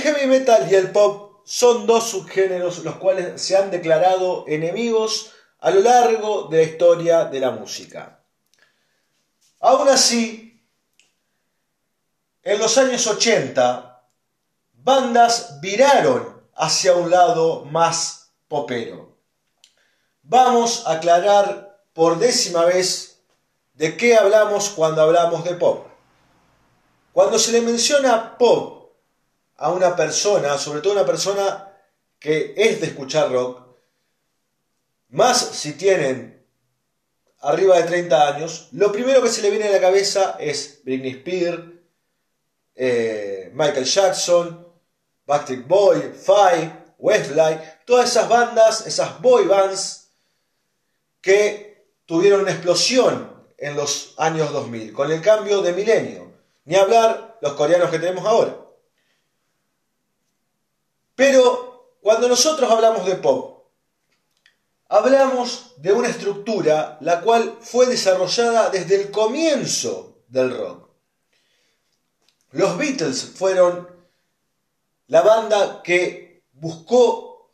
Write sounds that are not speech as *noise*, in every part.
Heavy metal y el pop son dos subgéneros los cuales se han declarado enemigos a lo largo de la historia de la música. Aún así, en los años 80, bandas viraron hacia un lado más popero. Vamos a aclarar por décima vez de qué hablamos cuando hablamos de pop. Cuando se le menciona pop a una persona, sobre todo una persona que es de escuchar rock, más si tienen arriba de 30 años, lo primero que se le viene a la cabeza es Britney Spears, eh, Michael Jackson, Backstreet Boy, Five, Westlife, todas esas bandas, esas boy bands que tuvieron una explosión en los años 2000, con el cambio de milenio. Ni hablar los coreanos que tenemos ahora. Pero cuando nosotros hablamos de pop, hablamos de una estructura la cual fue desarrollada desde el comienzo del rock. Los Beatles fueron la banda que buscó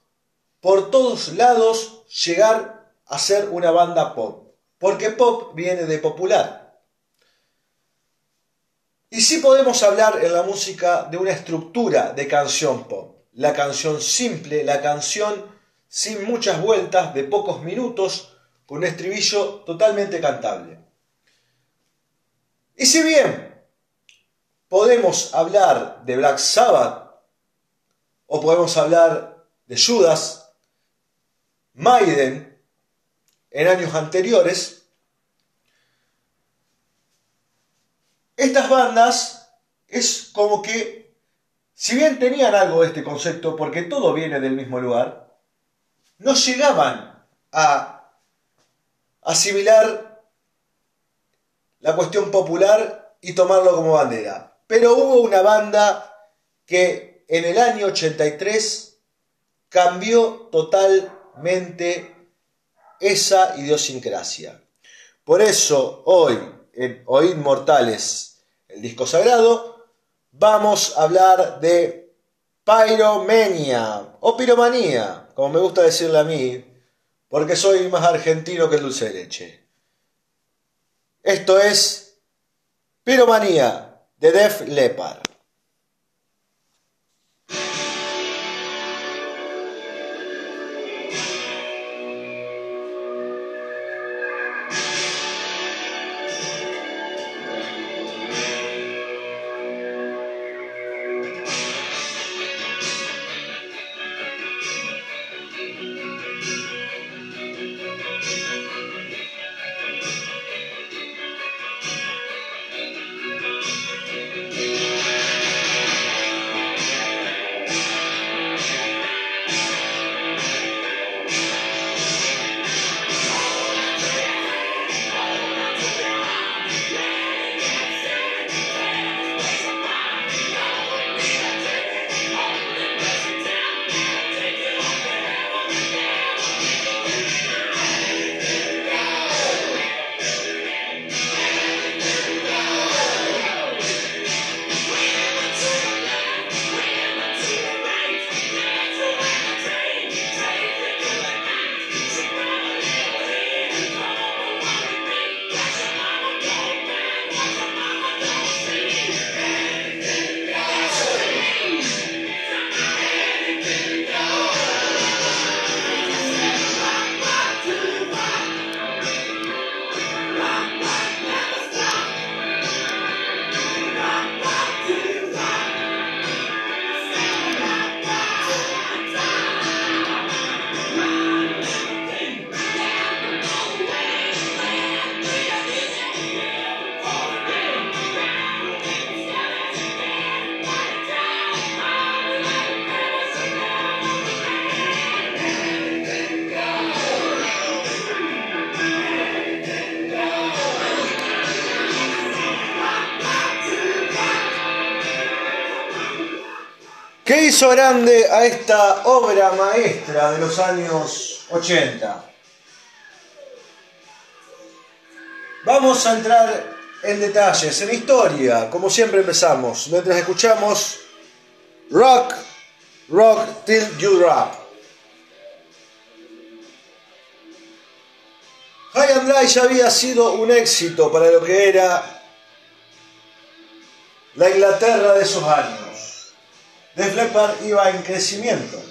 por todos lados llegar a ser una banda pop, porque pop viene de popular. Y sí podemos hablar en la música de una estructura de canción pop, la canción simple, la canción sin muchas vueltas, de pocos minutos, con un estribillo totalmente cantable. Y si bien podemos hablar de Black Sabbath, o podemos hablar de Judas, Maiden, en años anteriores, estas bandas es como que, si bien tenían algo de este concepto, porque todo viene del mismo lugar, no llegaban a asimilar la cuestión popular y tomarlo como bandera. Pero hubo una banda que en el año 83 cambió totalmente esa idiosincrasia. Por eso hoy en Oíd Mortales, el disco sagrado, vamos a hablar de Pyromania o Piromanía como me gusta decirle a mí, porque soy más argentino que dulce de leche. Esto es Piromanía de Def Leppard. Grande a esta obra maestra de los años 80. Vamos a entrar en detalles, en historia, como siempre empezamos, mientras escuchamos Rock, Rock Till You Drop. High and Dry ya había sido un éxito para lo que era la Inglaterra de esos años. Def Leppard iba en crecimiento.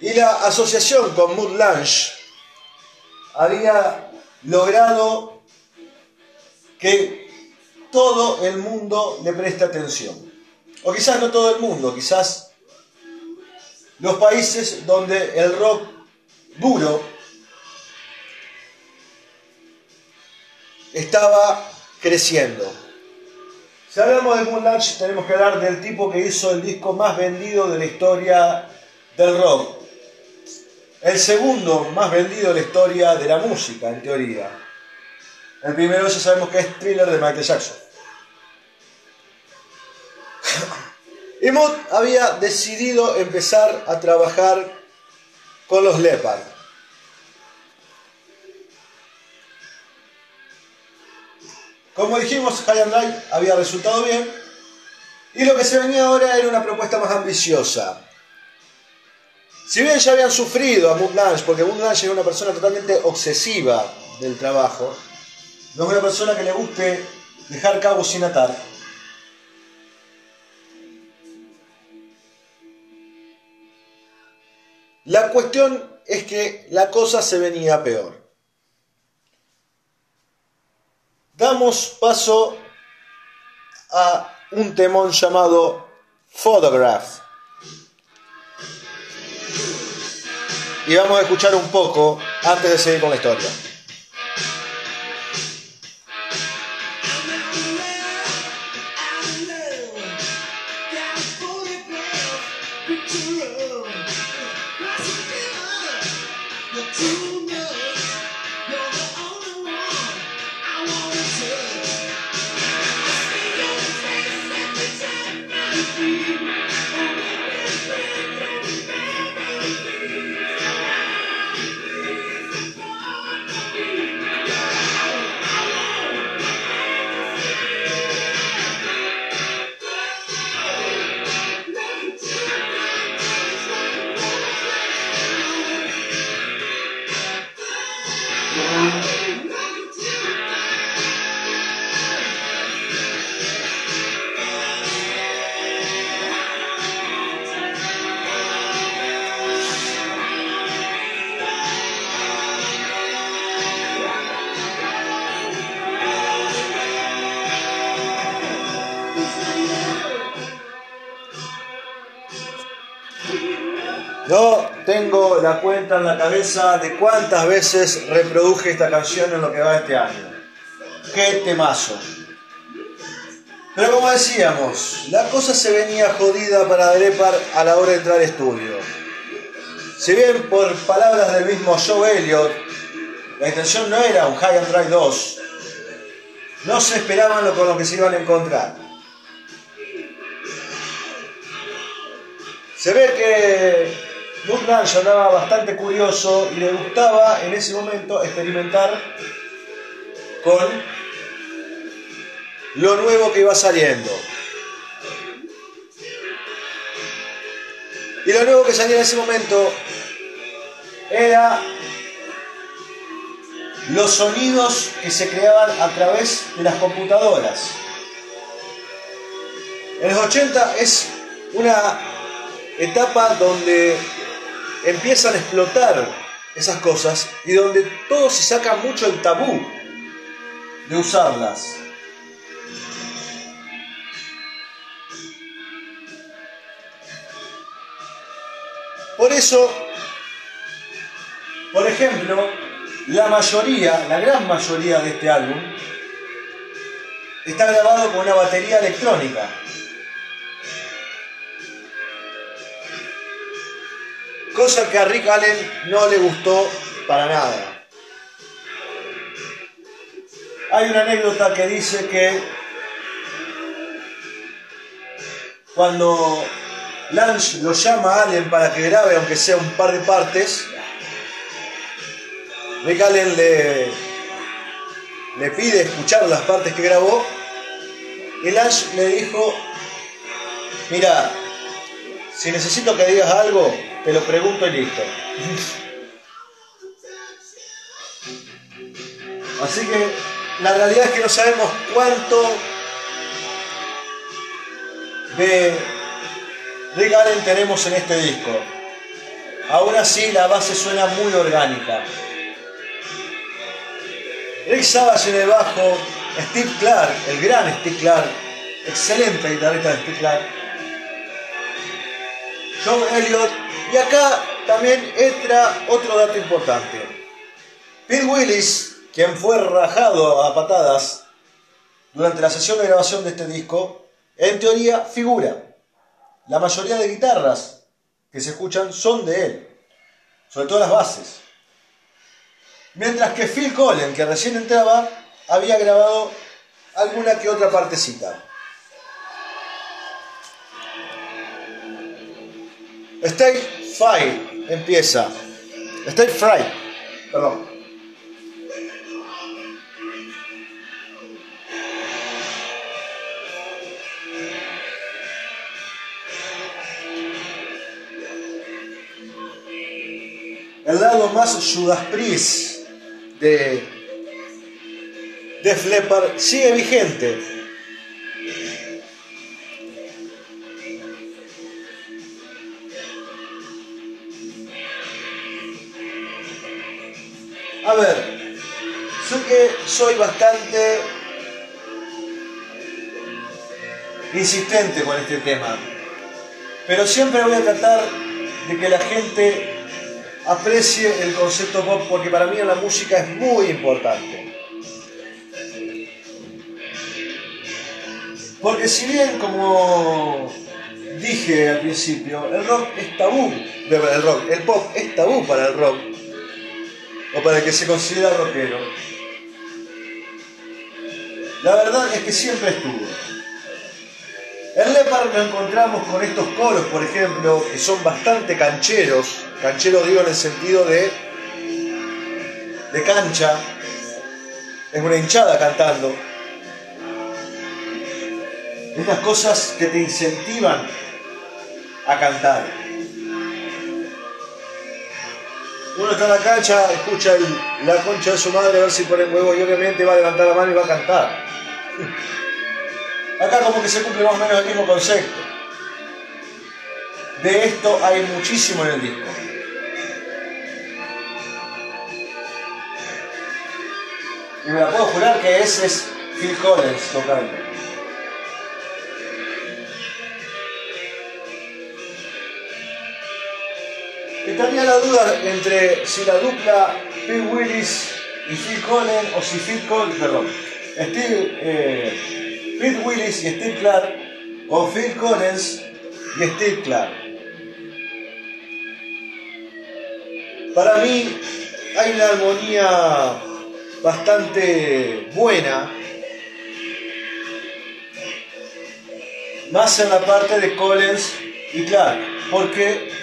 Y la asociación con Mood Lunch había logrado que todo el mundo le preste atención. O quizás no todo el mundo, quizás los países donde el rock duro estaba creciendo. Si hablamos de Moon Lunch, tenemos que hablar del tipo que hizo el disco más vendido de la historia del rock. El segundo más vendido de la historia de la música, en teoría. El primero ya sabemos que es Thriller de Michael Jackson. *coughs* Y Mood había decidido empezar a trabajar con los Leopard. Como dijimos, High and Dry había resultado bien. Y lo que se venía ahora era una propuesta más ambiciosa. Si bien ya habían sufrido a Moon Lange, porque Moon Lange era una persona totalmente obsesiva del trabajo, no es una persona que le guste dejar cabos sin atar. La cuestión es que la cosa se venía peor. Damos paso a un temón llamado Photograph. Y vamos a escuchar un poco antes de seguir con la historia. En la cabeza de cuántas veces reproduje esta canción en lo que va este año. Qué temazo. Pero como decíamos, la cosa se venía jodida para Drepar a la hora de entrar al estudio. Si bien por palabras del mismo Joe Elliott, la intención no era un High and Dry 2, no se esperaban lo con lo que se iban a encontrar. Andaba bastante curioso y le gustaba en ese momento experimentar con lo nuevo que iba saliendo. Y lo nuevo que salía en ese momento era los sonidos que se creaban a través de las computadoras. En los 80 es una etapa donde empiezan a explotar esas cosas y donde todo se saca mucho el tabú de usarlas. Por eso, por ejemplo, la mayoría, la gran mayoría de este álbum está grabado con una batería electrónica. Cosa que a Rick Allen no le gustó para nada. Hay una anécdota que dice que cuando Lance lo llama a Allen para que grabe, aunque sea un par de partes, Rick Allen le, le pide escuchar las partes que grabó y Lance le dijo Mira, si necesito que digas algo, te lo pregunto y listo. Así que la realidad es que no sabemos cuánto de Rick Allen tenemos en este disco. Aún así la base suena muy orgánica. Rick Savage en el bajo, Steve Clark, el gran Steve Clark, excelente guitarrista de Steve Clark. John Elliott y acá también entra otro dato importante. Pete Willis, quien fue rajado a patadas durante la sesión de grabación de este disco, en teoría figura. La mayoría de guitarras que se escuchan son de él, sobre todo las bases. Mientras que Phil Collins, que recién entraba, había grabado alguna que otra partecita. State Fire empieza. State Fry, perdón. el lado más Judas Priest de Def Leppard sigue vigente. A ver, sé que soy bastante insistente con este tema, pero siempre voy a tratar de que la gente aprecie el concepto pop porque para mí la música es muy importante. Porque si bien, como dije al principio, el rock es tabú, el rock, el pop es tabú para el rock, o para el que se considera rockero, la verdad es que siempre estuvo. En Lepar nos encontramos con estos coros, por ejemplo, que son bastante cancheros, cancheros digo en el sentido de, de cancha, es una hinchada cantando. Estas cosas que te incentivan a cantar. Está en la cancha, escucha la concha de su madre a ver si pone huevo y obviamente va a levantar la mano y va a cantar. *laughs* Acá como que se cumple más o menos el mismo concepto. De esto hay muchísimo en el disco. Y me la puedo jurar que ese es Phil Collins tocando. Estaría la duda entre si la dupla Phil Willis y Phil Collins o si Phil Collins, perdón, Steve, eh, Pete Willis y Steve Clark o Phil Collins y Steve Clark. Para mí hay una armonía bastante buena, más en la parte de Collins y Clark, porque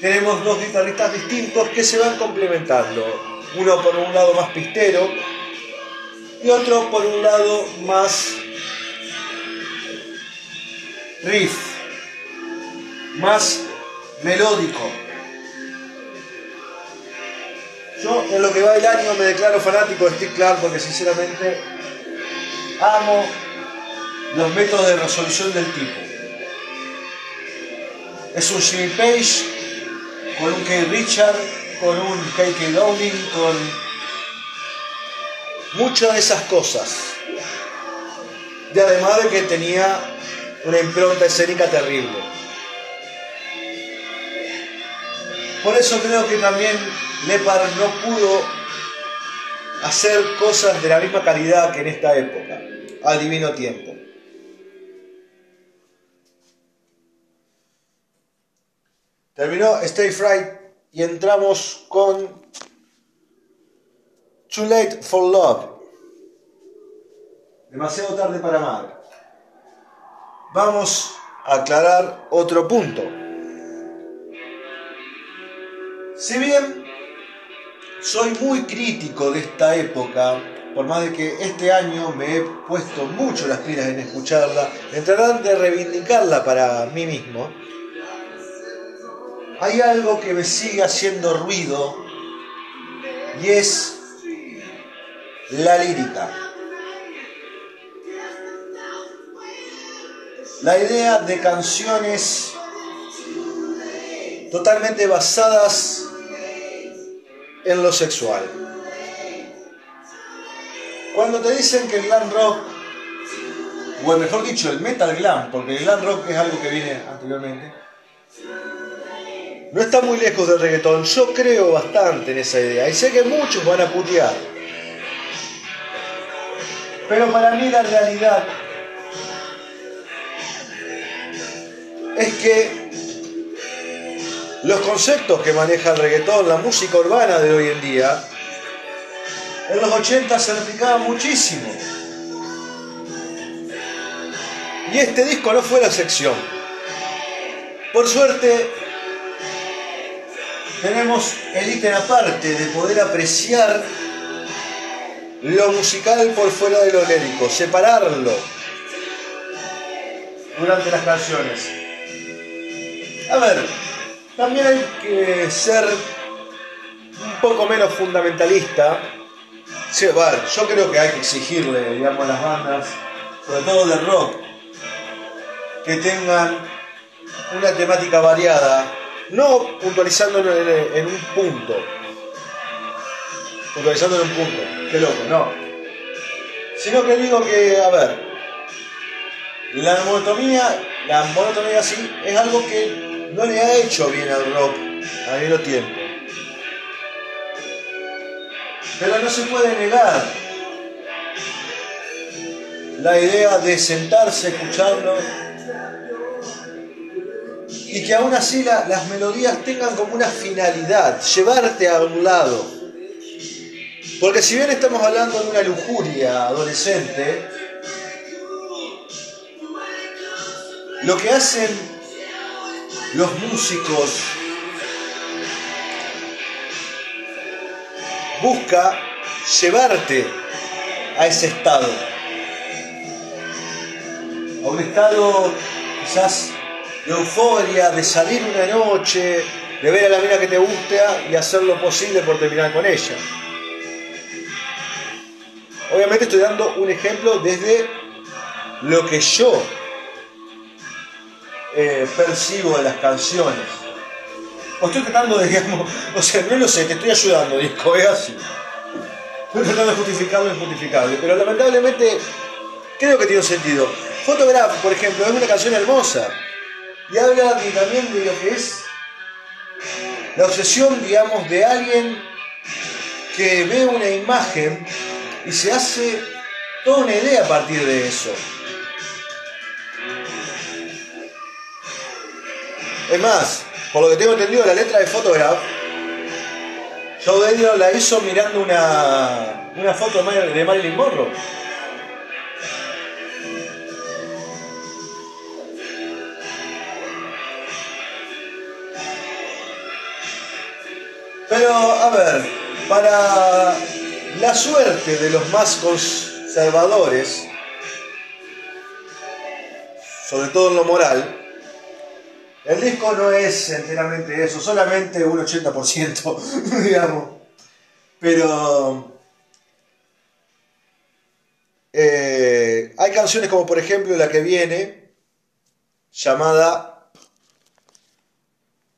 tenemos dos guitarristas distintos que se van complementando. Uno por un lado más pistero y otro por un lado más riff, más melódico. Yo en lo que va el año me declaro fanático de Steve Clark porque sinceramente amo los métodos de resolución del tipo. Es un Jimmy Page con un Kay Richard, con un K.K. Downing, con muchas de esas cosas. Y además de que tenía una impronta escénica terrible. Por eso creo que también Lepar no pudo hacer cosas de la misma calidad que en esta época, al divino tiempo. Terminó Stay Fright y entramos con Too Late for Love. Demasiado tarde para amar vamos a aclarar otro punto. Si bien soy muy crítico de esta época, por más de que este año me he puesto mucho las pilas en escucharla, en tratar de reivindicarla para mí mismo, hay algo que me sigue haciendo ruido y es la lírica. La idea de canciones totalmente basadas en lo sexual. Cuando te dicen que el glam rock, o mejor dicho, el metal glam, porque el glam rock es algo que viene anteriormente, no está muy lejos del reggaetón. Yo creo bastante en esa idea y sé que muchos van a putear. Pero para mí la realidad es que los conceptos que maneja el reggaetón, la música urbana de hoy en día, en los 80 se replicaba muchísimo. Y este disco no fue la sección. Por suerte, tenemos el ítem aparte de poder apreciar lo musical por fuera de lo lírico, separarlo durante las canciones. A ver, también hay que ser un poco menos fundamentalista. Sí, yo creo que hay que exigirle, digamos, a las bandas, sobre todo de rock, que tengan una temática variada, no puntualizando en, un punto, puntualizando en un punto, qué loco, no, sino que digo que, a ver, la monotomía, la monotomía sí, es algo que no le ha hecho bien al rock a mismo tiempo. Pero no se puede negar la idea de sentarse escuchando y que aún así las melodías tengan como una finalidad, llevarte a un lado. Porque si bien estamos hablando de una lujuria adolescente, lo que hacen los músicos busca llevarte a ese estado, a un estado quizás de euforia, de salir una noche, de ver a la mina que te gusta y hacer lo posible por terminar con ella. Obviamente estoy dando un ejemplo desde lo que yo eh, percibo de las canciones. O estoy tratando de, *laughs* digamos, o sea, no lo sé, te estoy ayudando, disco, es así. Estoy tratando de justificar lo injustificable, pero lamentablemente creo que tiene un sentido. Photograph, por ejemplo, es una canción hermosa y habla también de lo que es la obsesión, digamos, de alguien que ve una imagen y se hace toda una idea a partir de eso. Es más, por lo que tengo entendido, la letra de Photograph, Joe Daniel la hizo mirando una, una foto de Marilyn Monroe. Pero, a ver, para la suerte de los más conservadores, sobre todo en lo moral, el disco no es enteramente eso, solamente un 80%, *laughs* digamos. Pero eh, hay canciones como por ejemplo la que viene, llamada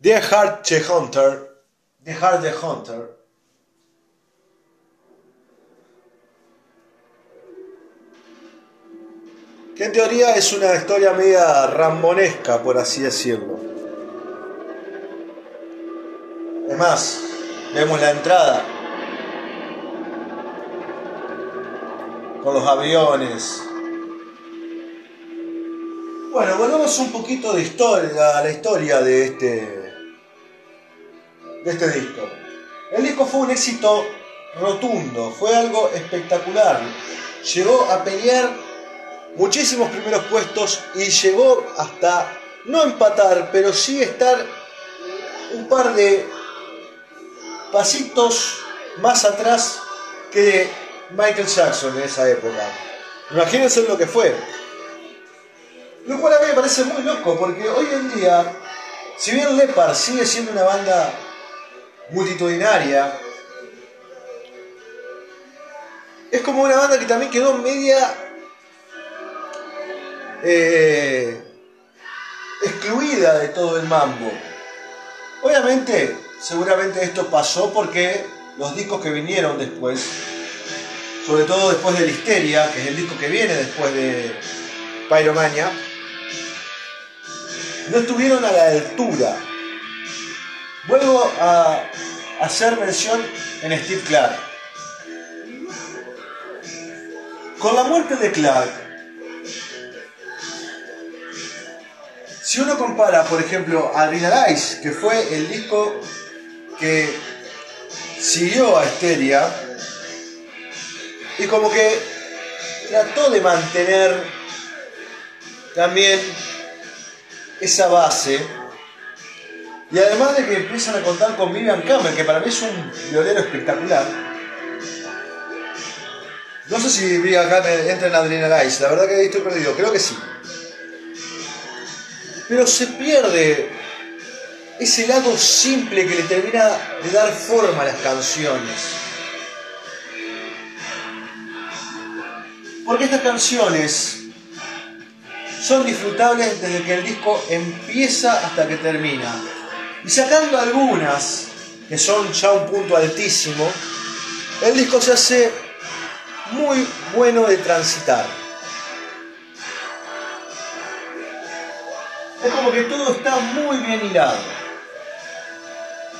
The Heart the Hunter, The Heart the Hunter. que en teoría es una historia media rambonesca, por así decirlo. Es más, vemos la entrada con los aviones. Bueno, volvemos un poquito de historia, a la historia de este, de este disco. El disco fue un éxito rotundo, fue algo espectacular. Llegó a pelear muchísimos primeros puestos y llegó hasta no empatar, pero sí estar un par de pasitos más atrás que Michael Jackson en esa época. Imagínense lo que fue. Lo cual a mí me parece muy loco, porque hoy en día, si bien Lepar sigue siendo una banda multitudinaria, es como una banda que también quedó media eh, excluida de todo el mambo. Obviamente, seguramente esto pasó porque los discos que vinieron después, sobre todo después de Listeria, que es el disco que viene después de Pyromania, no estuvieron a la altura. Vuelvo a hacer mención en Steve Clark. Con la muerte de Clark, si uno compara, por ejemplo, a Realize, que fue el disco que siguió a Esteria, y como que trató de mantener también esa base. Y además de que empiezan a contar con Vivian Campbell, que para mí es un violero espectacular. No sé si Vivian Campbell entra en Adrenal Ice, la verdad que estoy perdido, creo que sí. Pero se pierde ese lado simple que le termina de dar forma a las canciones. Porque estas canciones son disfrutables desde que el disco empieza hasta que termina. Y sacando algunas, que son ya un punto altísimo, el disco se hace muy bueno de transitar. Es como que todo está muy bien hilado.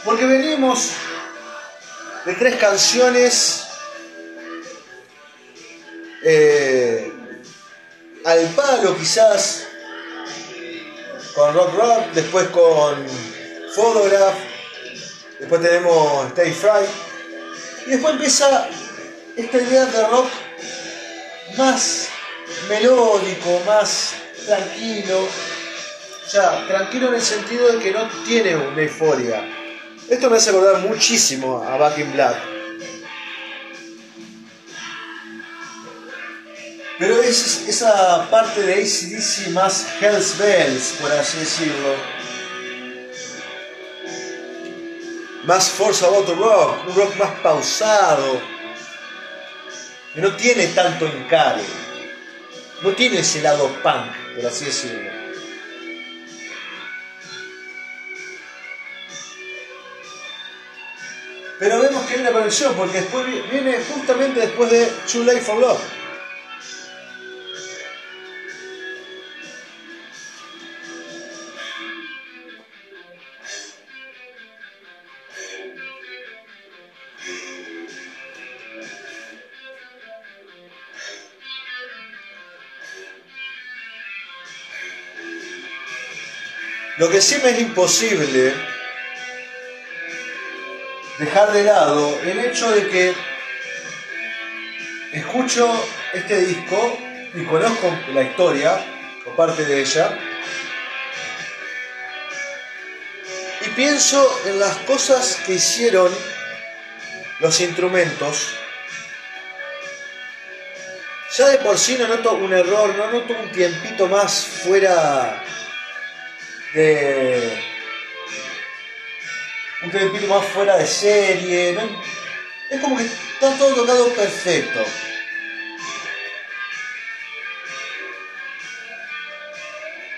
Porque venimos de tres canciones eh, al palo quizás con Rock Rock, después con Photograph, después tenemos Stay Fry y después empieza esta idea de rock más melódico, más tranquilo, ya, tranquilo en el sentido de que no tiene una euforia. Esto me hace acordar muchísimo a Back in Black. Pero es esa parte de ACDC más Hells Bells, por así decirlo. Más Force About the Rock, un rock más pausado. Que no tiene tanto encare. No tiene ese lado punk, por así decirlo. Pero vemos que hay una conexión, porque después viene justamente después de Too Late for Love. Lo que sí me es imposible dejar de lado el hecho de que escucho este disco y conozco la historia o parte de ella y pienso en las cosas que hicieron los instrumentos. Ya de por sí no noto un error, no noto un tiempito más fuera de un tiempito más fuera de serie. Es como que está todo tocado perfecto.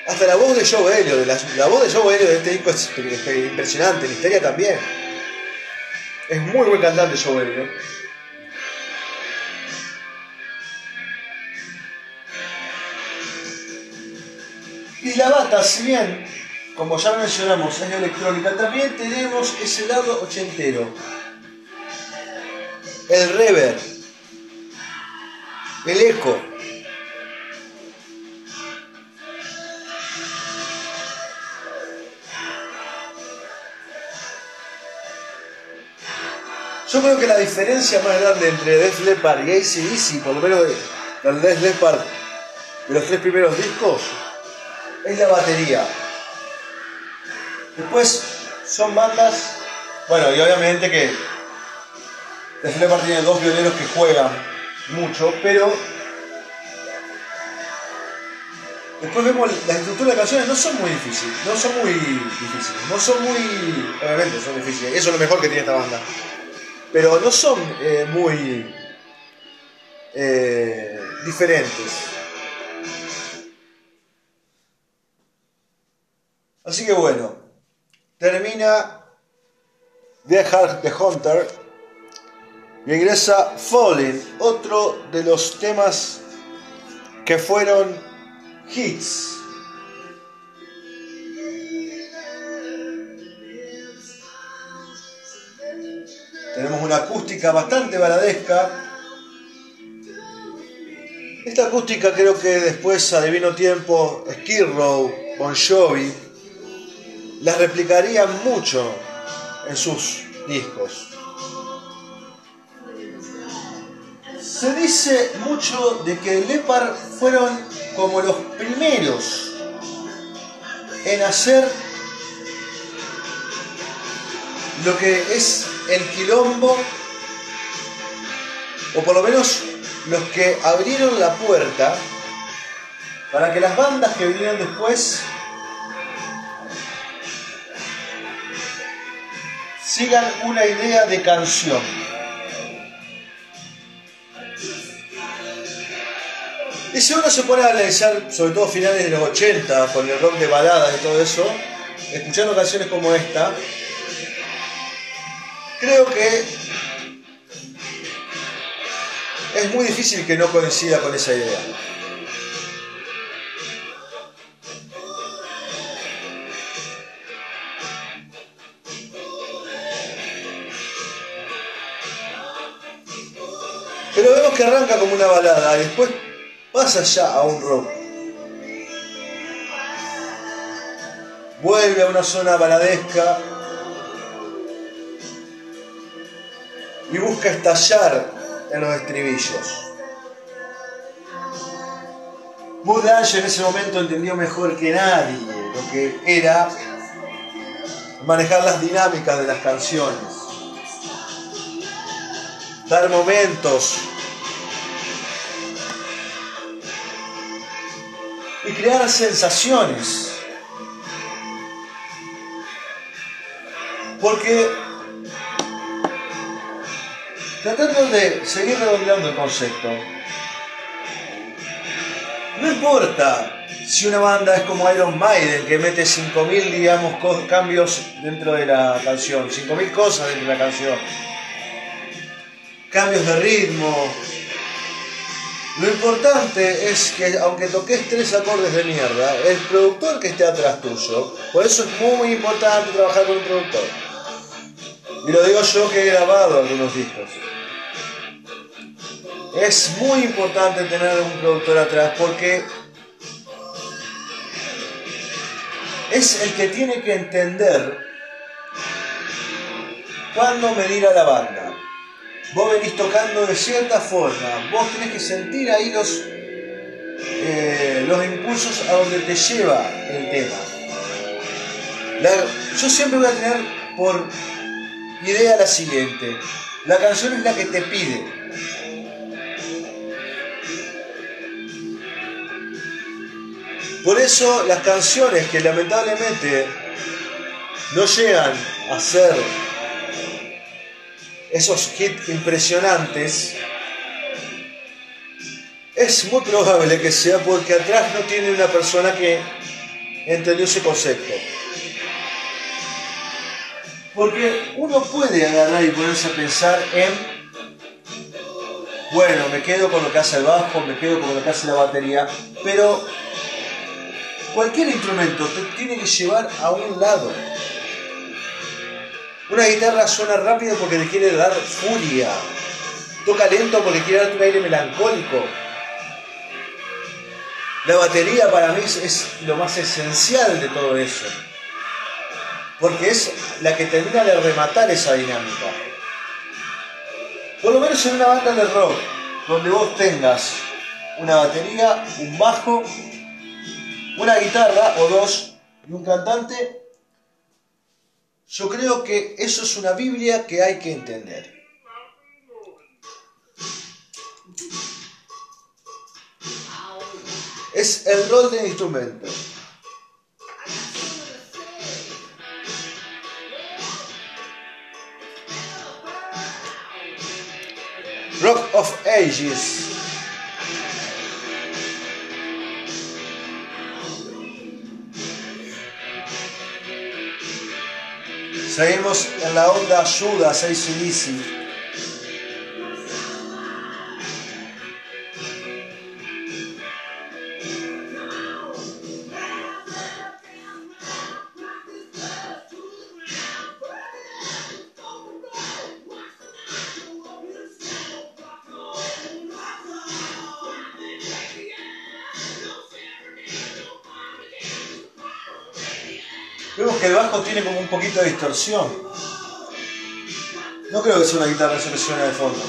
Hasta la voz de Joe Elliott, la, la voz de Joe Elliott de este disco es, impresionante, la historia también. Es muy buen cantante Joe Elliott. Y la bata, si bien como ya mencionamos, es electrónica, también tenemos ese lado ochentero. El reverb, el eco. Yo creo que la diferencia más grande entre Death Leppard y ACDC, por lo menos de, de Death Leppard de los tres primeros discos, es la batería. Después son bandas, bueno, y obviamente que Def Leppard tiene dos violeros que juegan mucho, pero después vemos las estructuras de canciones no son muy difíciles, no son muy difíciles, no son muy, obviamente son difíciles, eso es lo mejor que tiene esta banda, pero no son eh, muy eh, diferentes. Así que bueno, termina The Heart the Hunter y ingresa Falling, otro de los temas que fueron hits. Tenemos una acústica bastante baladesca. Esta acústica creo que después, adivino tiempo, Skid Row, Bon Jovi, la replicarían mucho en sus discos. Se dice mucho de que Lepar fueron como los primeros en hacer lo que es el quilombo, o por lo menos los que abrieron la puerta para que las bandas que vinieron después sigan una idea de canción. Y si uno se pone a analizar, sobre todo finales de los 80, con el rock de balada y todo eso, escuchando canciones como esta, creo que es muy difícil que no coincida con esa idea. Pero vemos que arranca como una balada y después pasa ya a un rock. Vuelve a una zona baladesca y busca estallar en los estribillos. Bud en ese momento entendió mejor que nadie lo que era manejar las dinámicas de las canciones, dar momentos y crear sensaciones. Porque tratando de seguir redondeando el concepto, no importa si una banda es como Iron Maiden, que mete 5.000, digamos, cambios dentro de la canción, 5.000 cosas dentro de la canción, cambios de ritmo, lo importante es que aunque toques tres acordes de mierda, el productor que esté atrás tuyo, por eso es muy importante trabajar con un productor. Y lo digo yo que he grabado algunos discos. Es muy importante tener un productor atrás porque es el que tiene que entender cuándo medir a la banda vos venís tocando de cierta forma, vos tenés que sentir ahí los, eh, los impulsos a donde te lleva el tema. yo siempre voy a tener por idea la siguiente, la canción es la que te pide. Por eso las canciones que lamentablemente no llegan a ser esos hits impresionantes, es muy probable que sea porque atrás no tiene una persona que entendió ese concepto. Porque uno puede agarrar y ponerse a pensar en, bueno, me quedo con lo que hace el bajo, me quedo con lo que hace la batería, pero cualquier instrumento te tiene que llevar a un lado. Una guitarra suena rápido porque le quiere dar furia. Toca lento porque quiere darte un aire melancólico. La batería para mí es lo más esencial de todo eso. Porque es la que termina de rematar esa dinámica. Por lo menos en una banda de rock, donde vos tengas una batería, un bajo, una guitarra o dos y un cantante, yo creo que eso es una Biblia que hay que entender. Es el rol del instrumento. Rock of Ages. Seguimos en la onda Judas ACDC. Vemos distorsión. No creo que sea una guitarra suene de fondo.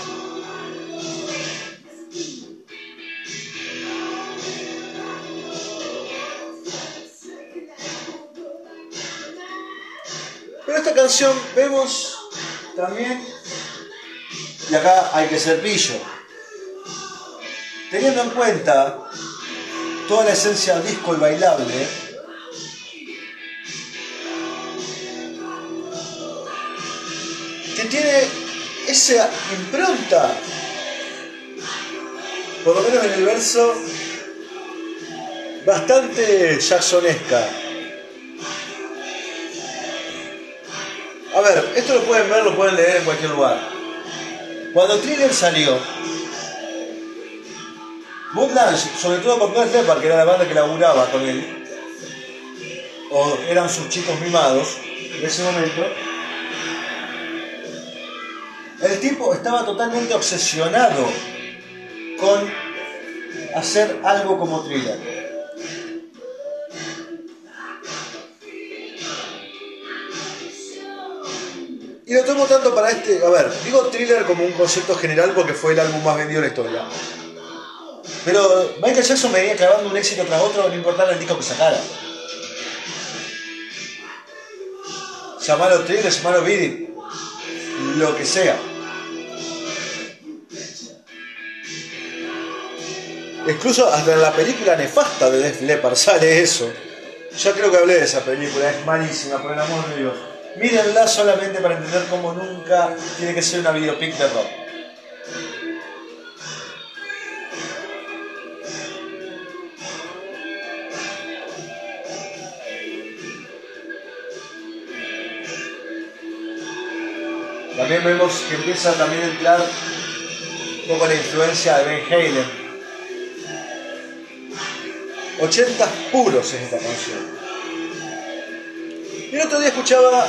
Pero esta canción vemos también, y acá hay que ser pillo, teniendo en cuenta toda la esencia disco y bailable, esa impronta, por lo menos en el verso, bastante jacksonesca. A ver, esto lo pueden ver, lo pueden leer en cualquier lugar. Cuando Thriller salió, Woodlands, sobre todo con Def Leppard, que era la banda que laburaba con él, o eran sus chicos mimados en ese momento, el tipo estaba totalmente obsesionado con hacer algo como thriller. Y lo tomo tanto para este, a ver, digo thriller como un concepto general porque fue el álbum más vendido de la historia. Pero Michael Jackson venía clavando un éxito tras otro, no importaba el disco que sacara. Llamalo thriller, llamalo beat lo que sea. Incluso hasta la película nefasta de Def Leppard sale eso. Ya creo que hablé de esa película, es malísima, por el amor de Dios. Mírenla solamente para entender cómo nunca tiene que ser una videopic de rock. También vemos que empieza también a entrar un poco la influencia de Ben Halen 80 puros en esta canción. El otro día escuchaba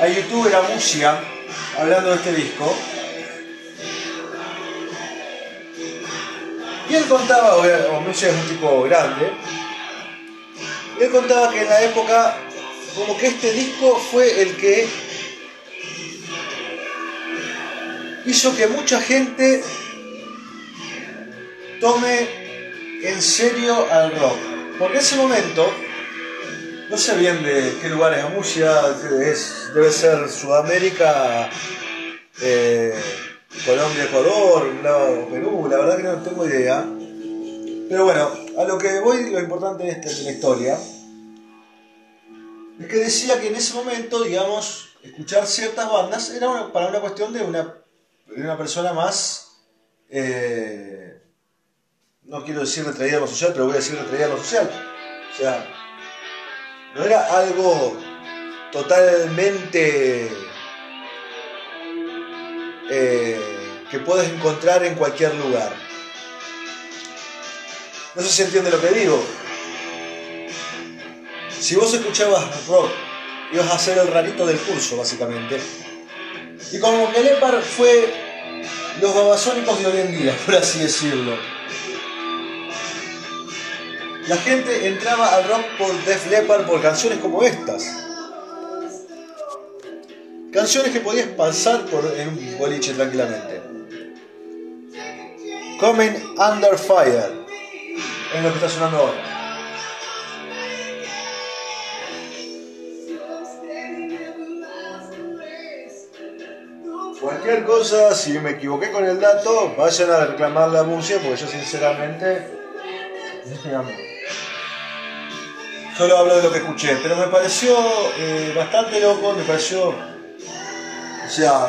a youtuber a música hablando de este disco. Y él contaba, o Musia es un tipo grande, él contaba que en la época, como que este disco fue el que hizo que mucha gente tome en serio al rock. Porque en ese momento, no sé bien de qué lugar es Amusia, es, debe ser Sudamérica, eh, Colombia, Ecuador, Perú, la verdad que no tengo idea. Pero bueno, a lo que voy, lo importante de, esta, la historia, es que decía que en ese momento, digamos, escuchar ciertas bandas era para una cuestión de una, de una persona más... Eh, no quiero decir retraída a lo social, pero voy a decir retraída a lo social. O sea, no era algo totalmente eh, que puedes encontrar en cualquier lugar. No sé si entiende lo que digo. Si vos escuchabas rock, ibas a ser el rarito del curso, básicamente. Y como que Lepar fue los babasónicos de hoy en día, por así decirlo la gente entraba al rock por Def Leppard por canciones como estas. Canciones que podías pasar por en un boliche tranquilamente. Coming Under Fire es lo que está sonando ahora. Cualquier cosa, si me equivoqué con el dato, vayan a reclamar la música porque yo sinceramente Solo hablo de lo que escuché, pero me pareció eh, bastante loco, me pareció. O sea.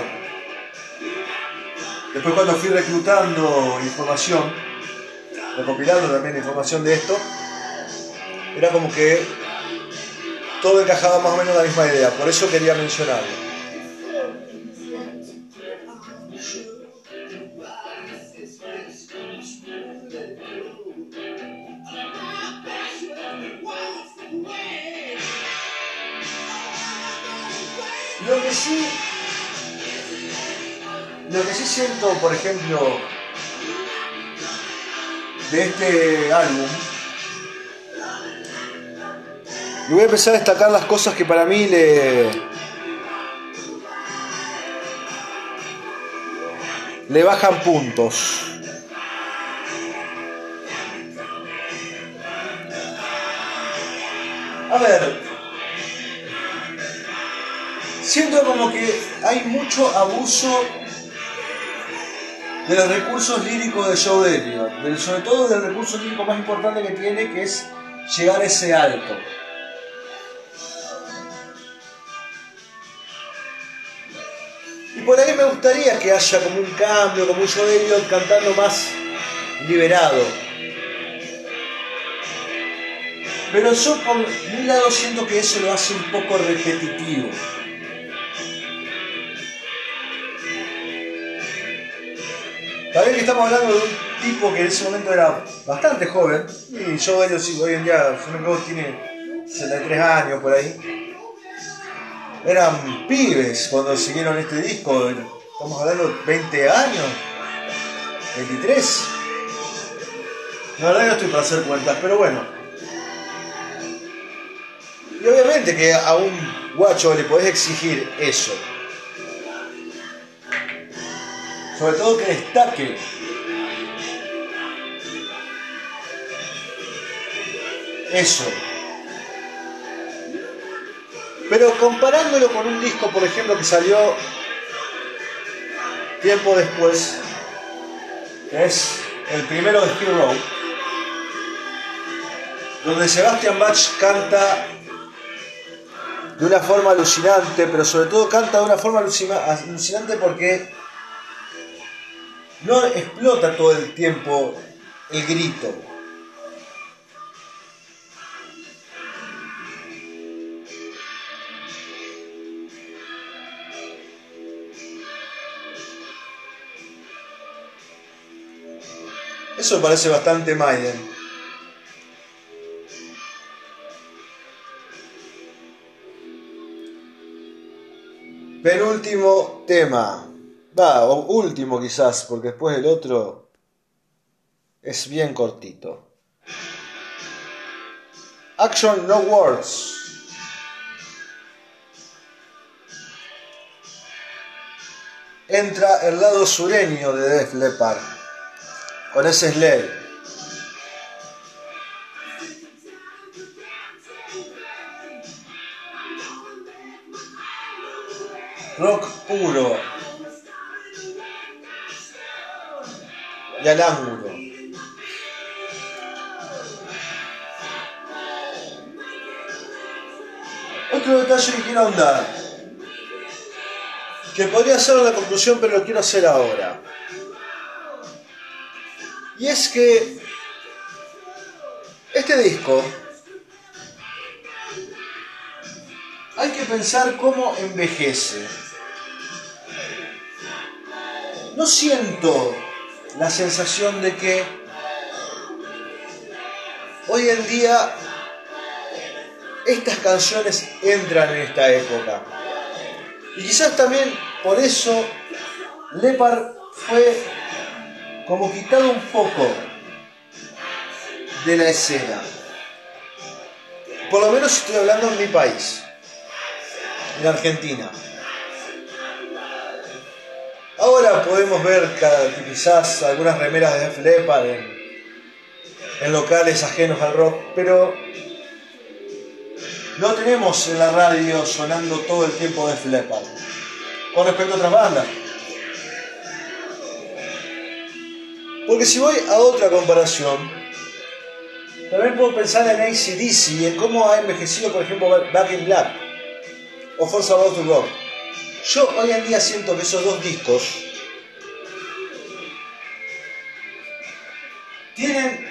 Después cuando fui reclutando información, recopilando también información de esto, era como que todo encajaba más o menos en la misma idea, por eso quería mencionarlo. Siento, por ejemplo, de este álbum. Y voy a empezar a destacar las cosas que para mí le. le bajan puntos. A ver, siento como que hay mucho abuso de los recursos líricos de Joe Elliott, sobre todo del recurso lírico más importante que tiene, que es llegar a ese alto. Y por ahí me gustaría que haya como un cambio, como un Joe Elliott cantando más liberado. Pero yo por mi lado siento que eso lo hace un poco repetitivo. También que estamos hablando de un tipo que en ese momento era bastante joven, y yo ellos hoy en día, yo me tiene 63 años por ahí. Eran pibes cuando siguieron este disco, estamos hablando de 20 años, 23. La verdad no estoy para hacer cuentas, pero bueno. Y obviamente que a un guacho le podés exigir eso. Sobre todo que destaque. Eso. Pero comparándolo con un disco, por ejemplo, que salió tiempo después, es el primero de Steve Road, donde Sebastian Bach canta de una forma alucinante, pero sobre todo canta de una forma alucinante porque no explota todo el tiempo el grito. Eso parece bastante Maiden. Penúltimo tema. Va, último quizás, porque después el otro es bien cortito. Action No Words. Entra el lado sureño de Def Leppard con ese sled. Rock puro. Y al ángulo. Otro detalle que quiero andar, que podría ser la conclusión, pero lo quiero hacer ahora. Y es que este disco hay que pensar cómo envejece. No siento la sensación de que hoy en día estas canciones entran en esta época. Y quizás también por eso Lepar fue como quitado un poco de la escena. Por lo menos estoy hablando en mi país, en Argentina. Ahora podemos ver quizás algunas remeras de Def Leppard en, locales ajenos al rock, pero no tenemos en la radio sonando todo el tiempo Def Leppard con respecto a otras bandas. Porque si voy a otra comparación, También puedo pensar en ACDC y en cómo ha envejecido, por ejemplo, Back in Black o Force About to Rock. Yo hoy en día siento que esos dos discos tienen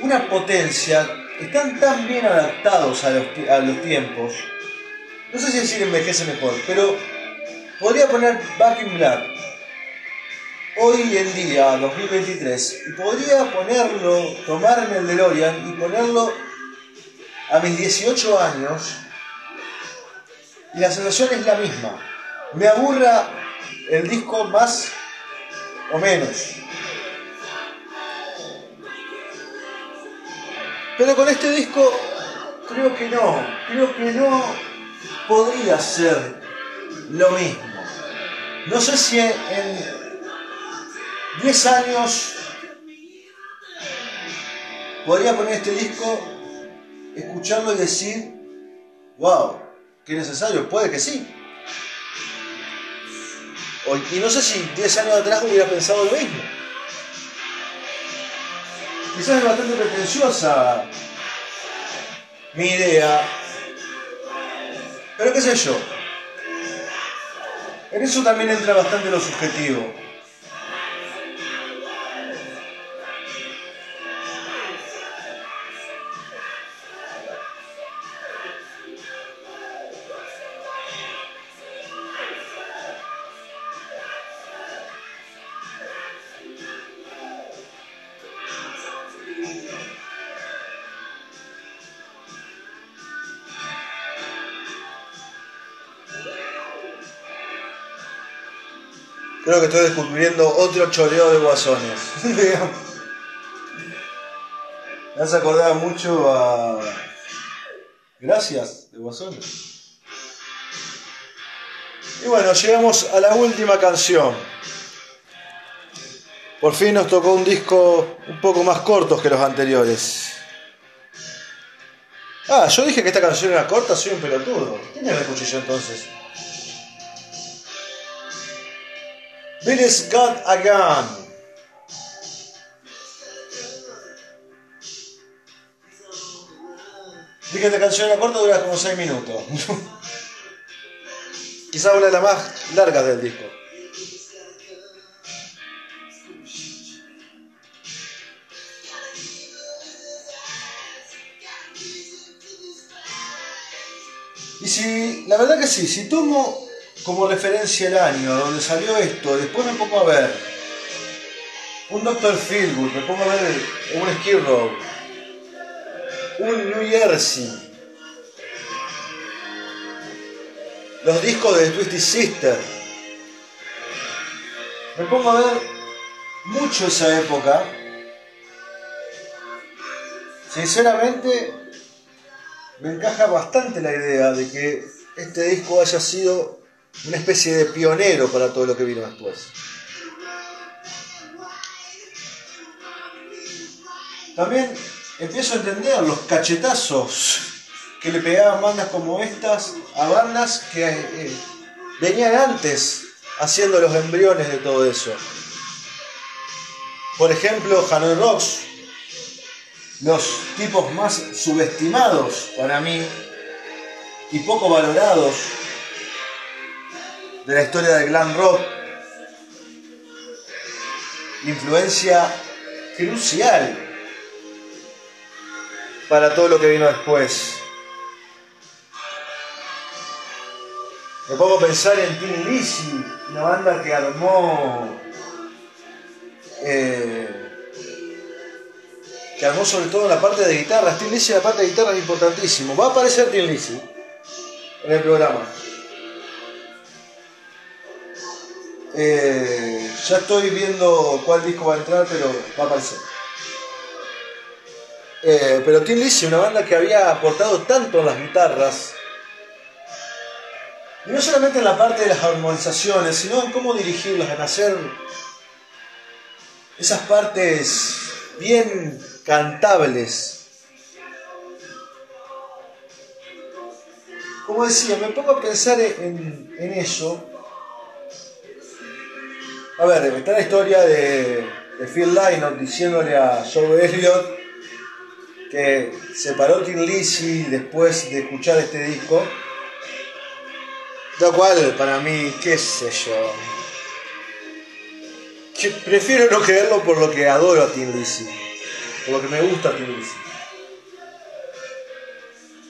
una potencia, están tan bien adaptados a los, a los tiempos. No sé si decir envejece mejor, pero podría poner Back in Black hoy en día, 2023, y podría ponerlo, tomarme el DeLorean y ponerlo a mis 18 años, y la sensación es la misma. Me aburra el disco más o menos. Pero con este disco creo que no, creo que no podría ser lo mismo. No sé si en 10 años podría poner este disco, escucharlo y decir, wow, qué necesario, puede que sí. Y no sé si 10 años atrás hubiera pensado lo mismo. Quizás es bastante pretenciosa mi idea, pero qué sé yo. En eso también entra bastante lo subjetivo. Creo que estoy descubriendo otro choreo de guasones. *laughs* Me has acordado mucho a. Gracias, de guasones. Y bueno, llegamos a la última canción. Por fin nos tocó un disco un poco más corto que los anteriores. Ah, yo dije que esta canción era corta, soy un pelotudo. ¿Quién es el cuchillo entonces? Billy's Got a Gun. Dije que esta canción era corta, dura como 6 minutos. *laughs* Quizá una de las más largas del disco. Y si, la verdad que sí, si tomo como referencia el año donde salió esto, después me pongo a ver un Dr. Feelgood, me pongo a ver un Skid Row, un New Jersey, los discos de Twisted Sister. Me pongo a ver mucho esa época. Sinceramente, me encaja bastante la idea de que este disco haya sido una especie de pionero para todo lo que vino después. También empiezo a entender los cachetazos que le pegaban bandas como estas a bandas que eh, venían antes haciendo los embriones de todo eso. Por ejemplo, Hanoi Rocks, los tipos más subestimados para mí y poco valorados de la historia del glam rock. Influencia crucial para todo lo que vino después. Me pongo a pensar en Tim Lizzy, una banda que armó. Eh, que armó sobre todo la parte de guitarra. Tim Lizzy, la parte de guitarra es importantísimo. Va a aparecer Tim Lizzy en el programa. Eh, ya estoy viendo cuál disco va a entrar, pero va a aparecer. Eh, pero Tim Lizzy, una banda que había aportado tanto en las guitarras, y no solamente en la parte de las armonizaciones, sino en cómo dirigirlas, en hacer esas partes bien cantables. Como decía, me pongo a pensar en, en eso a ver, está la historia de, Phil Lynott diciéndole a Joe Elliott que separó Tim Lizzy después de escuchar este disco. Lo cual, para mí, qué sé yo. prefiero no creerlo por lo que adoro a Tim Lizzy. Por lo que me gusta a Tim Lizzy.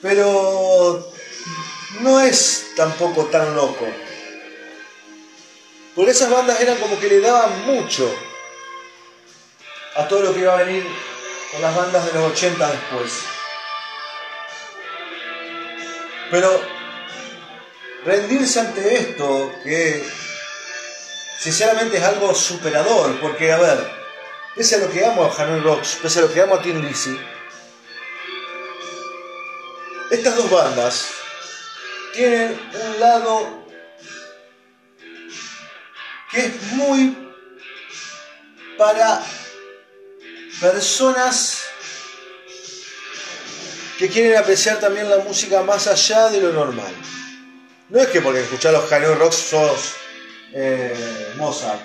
Pero no es tampoco tan loco. Porque esas bandas eran como que le daban mucho a todo lo que iba a venir con las bandas de los 80 después. Pero rendirse ante esto, que sinceramente es algo superador, porque a ver, pese a lo que amo a Hanoi Rocks, pese a lo que amo a Tim Lizzy, estas dos bandas tienen un lado que es muy para personas que quieren apreciar también la música más allá de lo normal. No es que porque escuchás los Hanoi Rocks sos eh, Mozart,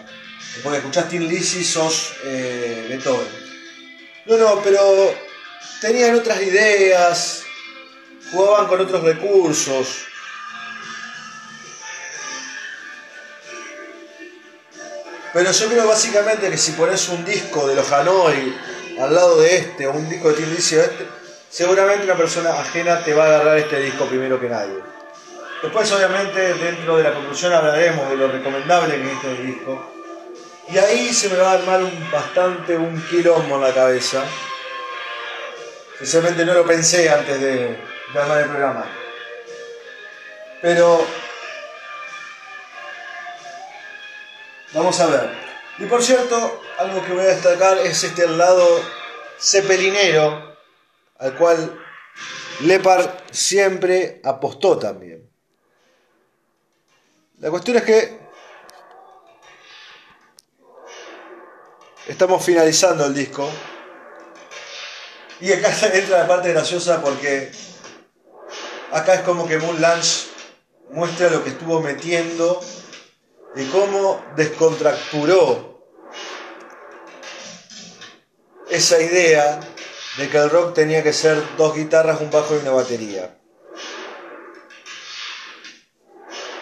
porque escuchás Tim Lizzy sos eh, Beethoven. No, no, pero tenían otras ideas, jugaban con otros recursos. Pero yo creo básicamente que si pones un disco de los Hanoi al lado de este, o un disco de Lizzy este, seguramente una persona ajena te va a agarrar este disco primero que nadie. Después, obviamente, dentro de la conclusión hablaremos de lo recomendable que es este disco. Y ahí se me va a armar un, bastante un quilombo en la cabeza. Sinceramente no lo pensé antes de, de armar el programa. Pero Vamos a ver. Y por cierto, algo que voy a destacar es este lado cepelinero al cual Lepard siempre apostó también. La cuestión es que estamos finalizando el disco y acá *laughs* entra la parte graciosa porque acá es como que Moon Lunch muestra lo que estuvo metiendo y cómo descontracturó esa idea de que el rock tenía que ser dos guitarras, un bajo y una batería.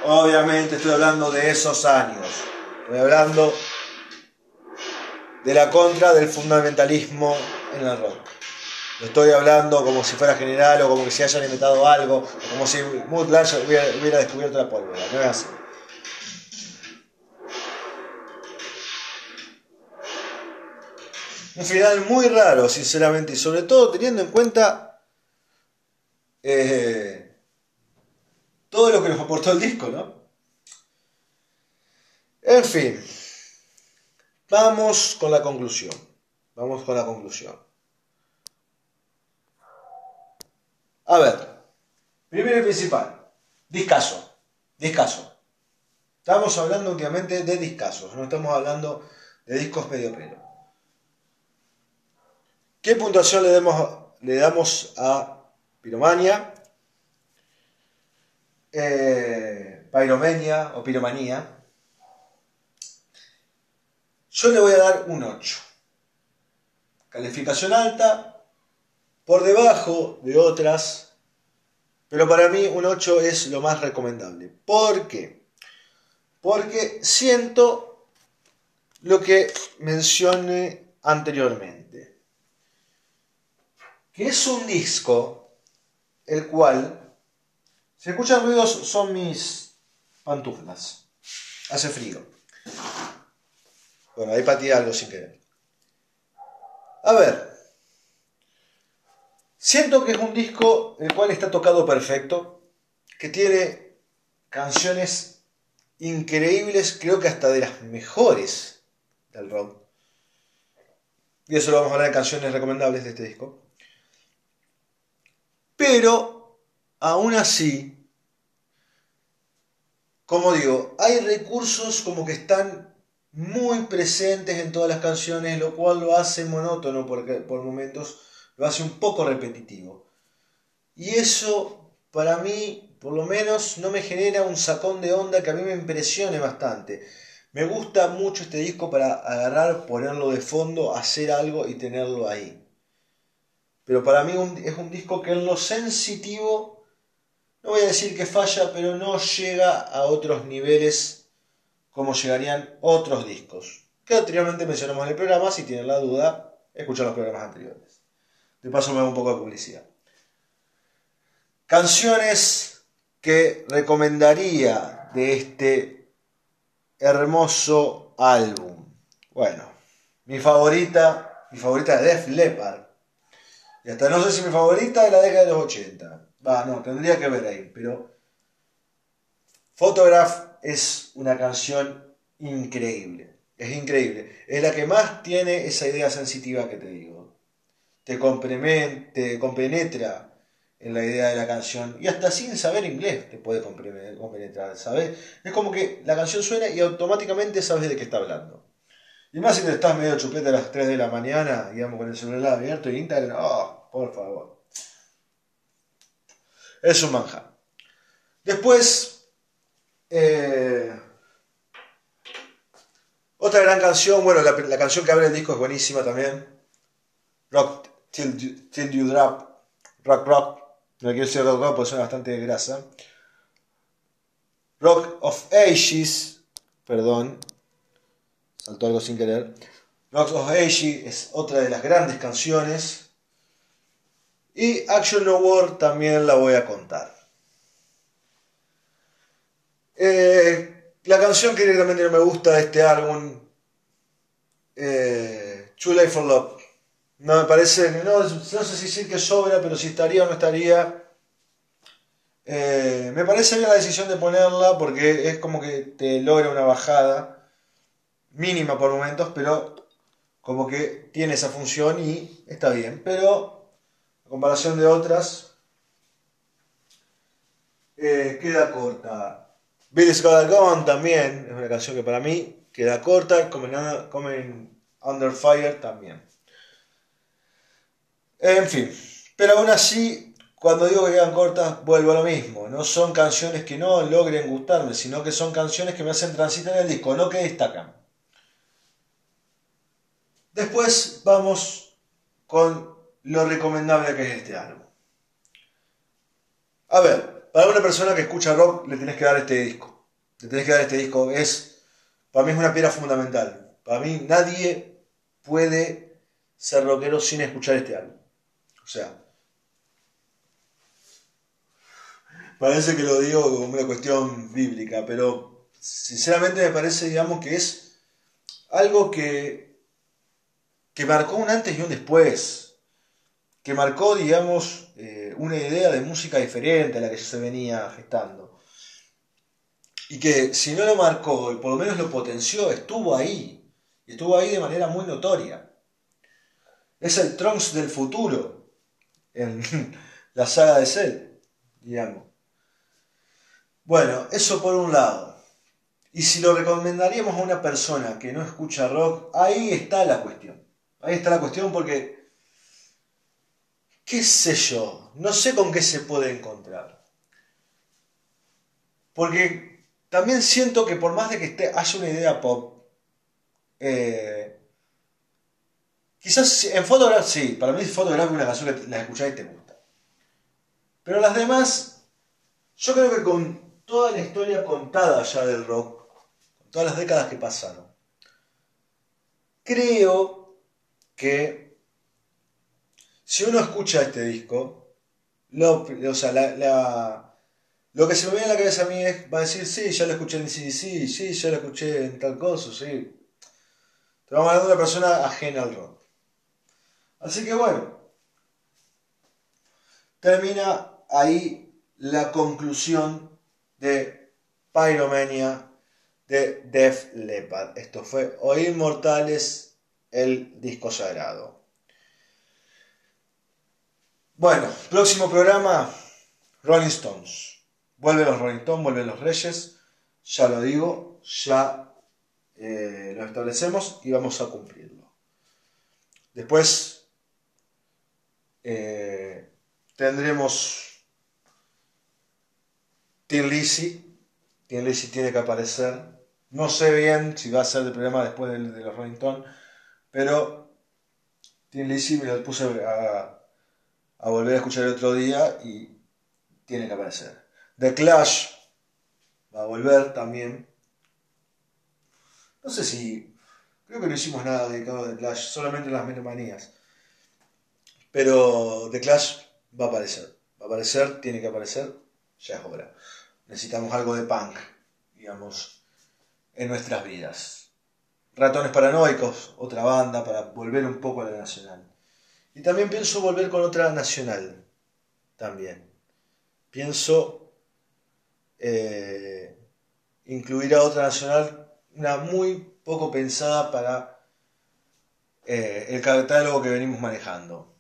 Obviamente estoy hablando de esos años, estoy hablando de la contra del fundamentalismo en el rock. estoy hablando como si fuera general o como que se hayan inventado algo, o como si Mood hubiera, hubiera descubierto la pólvora. No es así. Un final muy raro, sinceramente, y sobre todo teniendo en cuenta eh, todo lo que nos aportó el disco, ¿no? En fin, vamos con la conclusión. Vamos con la conclusión. A ver, primero y principal, discaso, discaso. Estamos hablando últimamente de discasos, no estamos hablando de discos medio pelo. ¿Qué puntuación le, damos a piromania? Eh, piromenia o piromanía. Yo le voy a dar un 8. Calificación alta, por debajo de otras, pero para mí un 8 es lo más recomendable. ¿Por qué? Porque siento lo que mencioné anteriormente que es un disco el cual, si escuchan ruidos, son mis pantuflas. Hace frío. Bueno, ahí patí algo sin querer. A ver, siento que es un disco el cual está tocado perfecto, que tiene canciones increíbles, creo que hasta de las mejores del rock. Y eso lo vamos a hablar en canciones recomendables de este disco. Pero, aún así, como digo, hay recursos como que están muy presentes en todas las canciones, lo cual lo hace monótono porque por momentos lo hace un poco repetitivo. Y eso, para mí, por lo menos, no me genera un sacón de onda que a mí me impresione bastante. Me gusta mucho este disco para agarrar, ponerlo de fondo, hacer algo y tenerlo ahí. Pero para mí es un disco que en lo sensitivo, no voy a decir que falla, pero no llega a otros niveles como llegarían otros discos. Que anteriormente mencionamos en el programa, si tienen la duda, escuchen los programas anteriores. De paso me hago un poco de publicidad. Canciones que recomendaría de este hermoso álbum. Bueno, mi favorita, mi favorita de Def Leppard. Y hasta no sé si mi favorita es la década de los 80. Va, no, tendría que ver ahí, pero Photograph es una canción increíble. Es increíble. Es la que más tiene esa idea sensitiva que te digo. Te, te compenetra en la idea de la canción. Y hasta sin saber inglés te puede compenetrar, ¿sabes? Es como que la canción suena y automáticamente sabes de qué está hablando. Y más si te estás medio chupete a las 3 de la mañana, digamos, con el celular abierto y Instagram, oh, por favor. Es un manja. Después, eh, otra gran canción, bueno, la, canción que abre el disco es buenísima también. Rock Till, till You Drop, Rock Rock, no quiero decir rock rock porque suena bastante grasa. Rock of Ages, perdón, saltó algo sin querer. Rock of Ages es otra de las grandes canciones. Y Action War también la voy a contar. Eh, la canción que directamente no me gusta de este álbum, eh, Too Late for Love. No me parece, no, no sé si decir que sobra, pero si estaría o no estaría. Eh, me parece bien la decisión de ponerla porque es como que te logra una bajada mínima por momentos, pero como que tiene esa función y está bien. Pero comparación de otras, eh, queda corta. Billy's Got Gone también es una canción que para mí queda corta. Coming Under Fire también. En fin, pero aún así, cuando digo que quedan cortas, vuelvo a lo mismo. No son canciones que no logren gustarme, sino que son canciones que me hacen transitar el disco, no que destacan. Después vamos con lo recomendable que es este álbum. A ver, para una persona que escucha rock le tenés que dar este disco. Le tenés que dar este disco. Es, para mí es una piedra fundamental. Para mí nadie puede ser rockero sin escuchar este álbum. O sea, parece que lo digo como una cuestión bíblica, pero sinceramente me parece, digamos, que es algo que, que marcó un antes y un después, que marcó, digamos, eh, una idea de música diferente a la que se venía gestando. Y que si no lo marcó y por lo menos lo potenció, estuvo ahí. Y estuvo ahí de manera muy notoria. Es el Trunks del futuro en *laughs* la saga de Cell, digamos. Bueno, eso por un lado. Y si lo recomendaríamos a una persona que no escucha rock, ahí está la cuestión. Ahí está la cuestión porque, qué sé yo, no sé con qué se puede encontrar. Porque también siento que por más de que esté, haya una idea pop, eh, Quizás en Photograph sí, para mí Photograph es una canción que la escuchás y te gusta. Pero las demás, yo creo que con toda la historia contada ya del rock, con todas las décadas que pasaron, creo que si uno escucha este disco, lo, o sea, lo que se me viene a la cabeza a mí es, va a decir, sí, ya lo escuché en CDC, sí, ya lo escuché en tal cosa, sí. Te vamos hablando de una persona ajena al rock. Así que bueno, termina ahí la conclusión de Pyromania de Def Leppard. Esto fue Oír Mortales, el disco sagrado. Bueno, próximo programa, Rolling Stones. Vuelven los Rolling Stones, vuelven los Reyes. Ya lo digo, ya eh, lo establecemos y vamos a cumplirlo. Después eh, tendremos Tim Lizzy. Tim Lizzy tiene que aparecer. No sé bien si va a ser el programa después de, los Rolling pero Tim Lizzy me lo puse a, a volver a escuchar el otro día y tiene que aparecer. The Clash va a volver también. No sé si. Creo que no hicimos nada dedicado a The Clash, solamente las manías. Pero The Clash va a aparecer. Va a aparecer, tiene que aparecer, ya es hora. Necesitamos algo de punk, digamos, en nuestras vidas. Ratones Paranoicos, otra banda para volver un poco a la nacional. Y también pienso volver con otra nacional. También. Pienso eh, incluir a otra nacional, una muy poco pensada para eh, el catálogo que venimos manejando.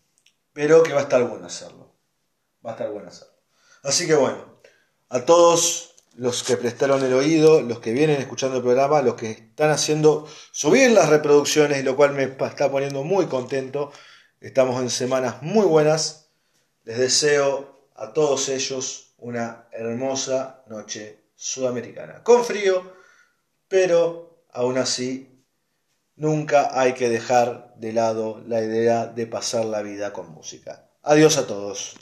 Pero que va a estar bueno hacerlo. Va a estar bueno hacerlo. Así que bueno, a todos los que prestaron el oído, los que vienen escuchando el programa, los que están haciendo subir las reproducciones, lo cual me está poniendo muy contento. Estamos en semanas muy buenas. Les deseo a todos ellos una hermosa noche sudamericana. Con frío, pero aún así nunca hay que dejar de lado la idea de pasar la vida con música. Adiós a todos.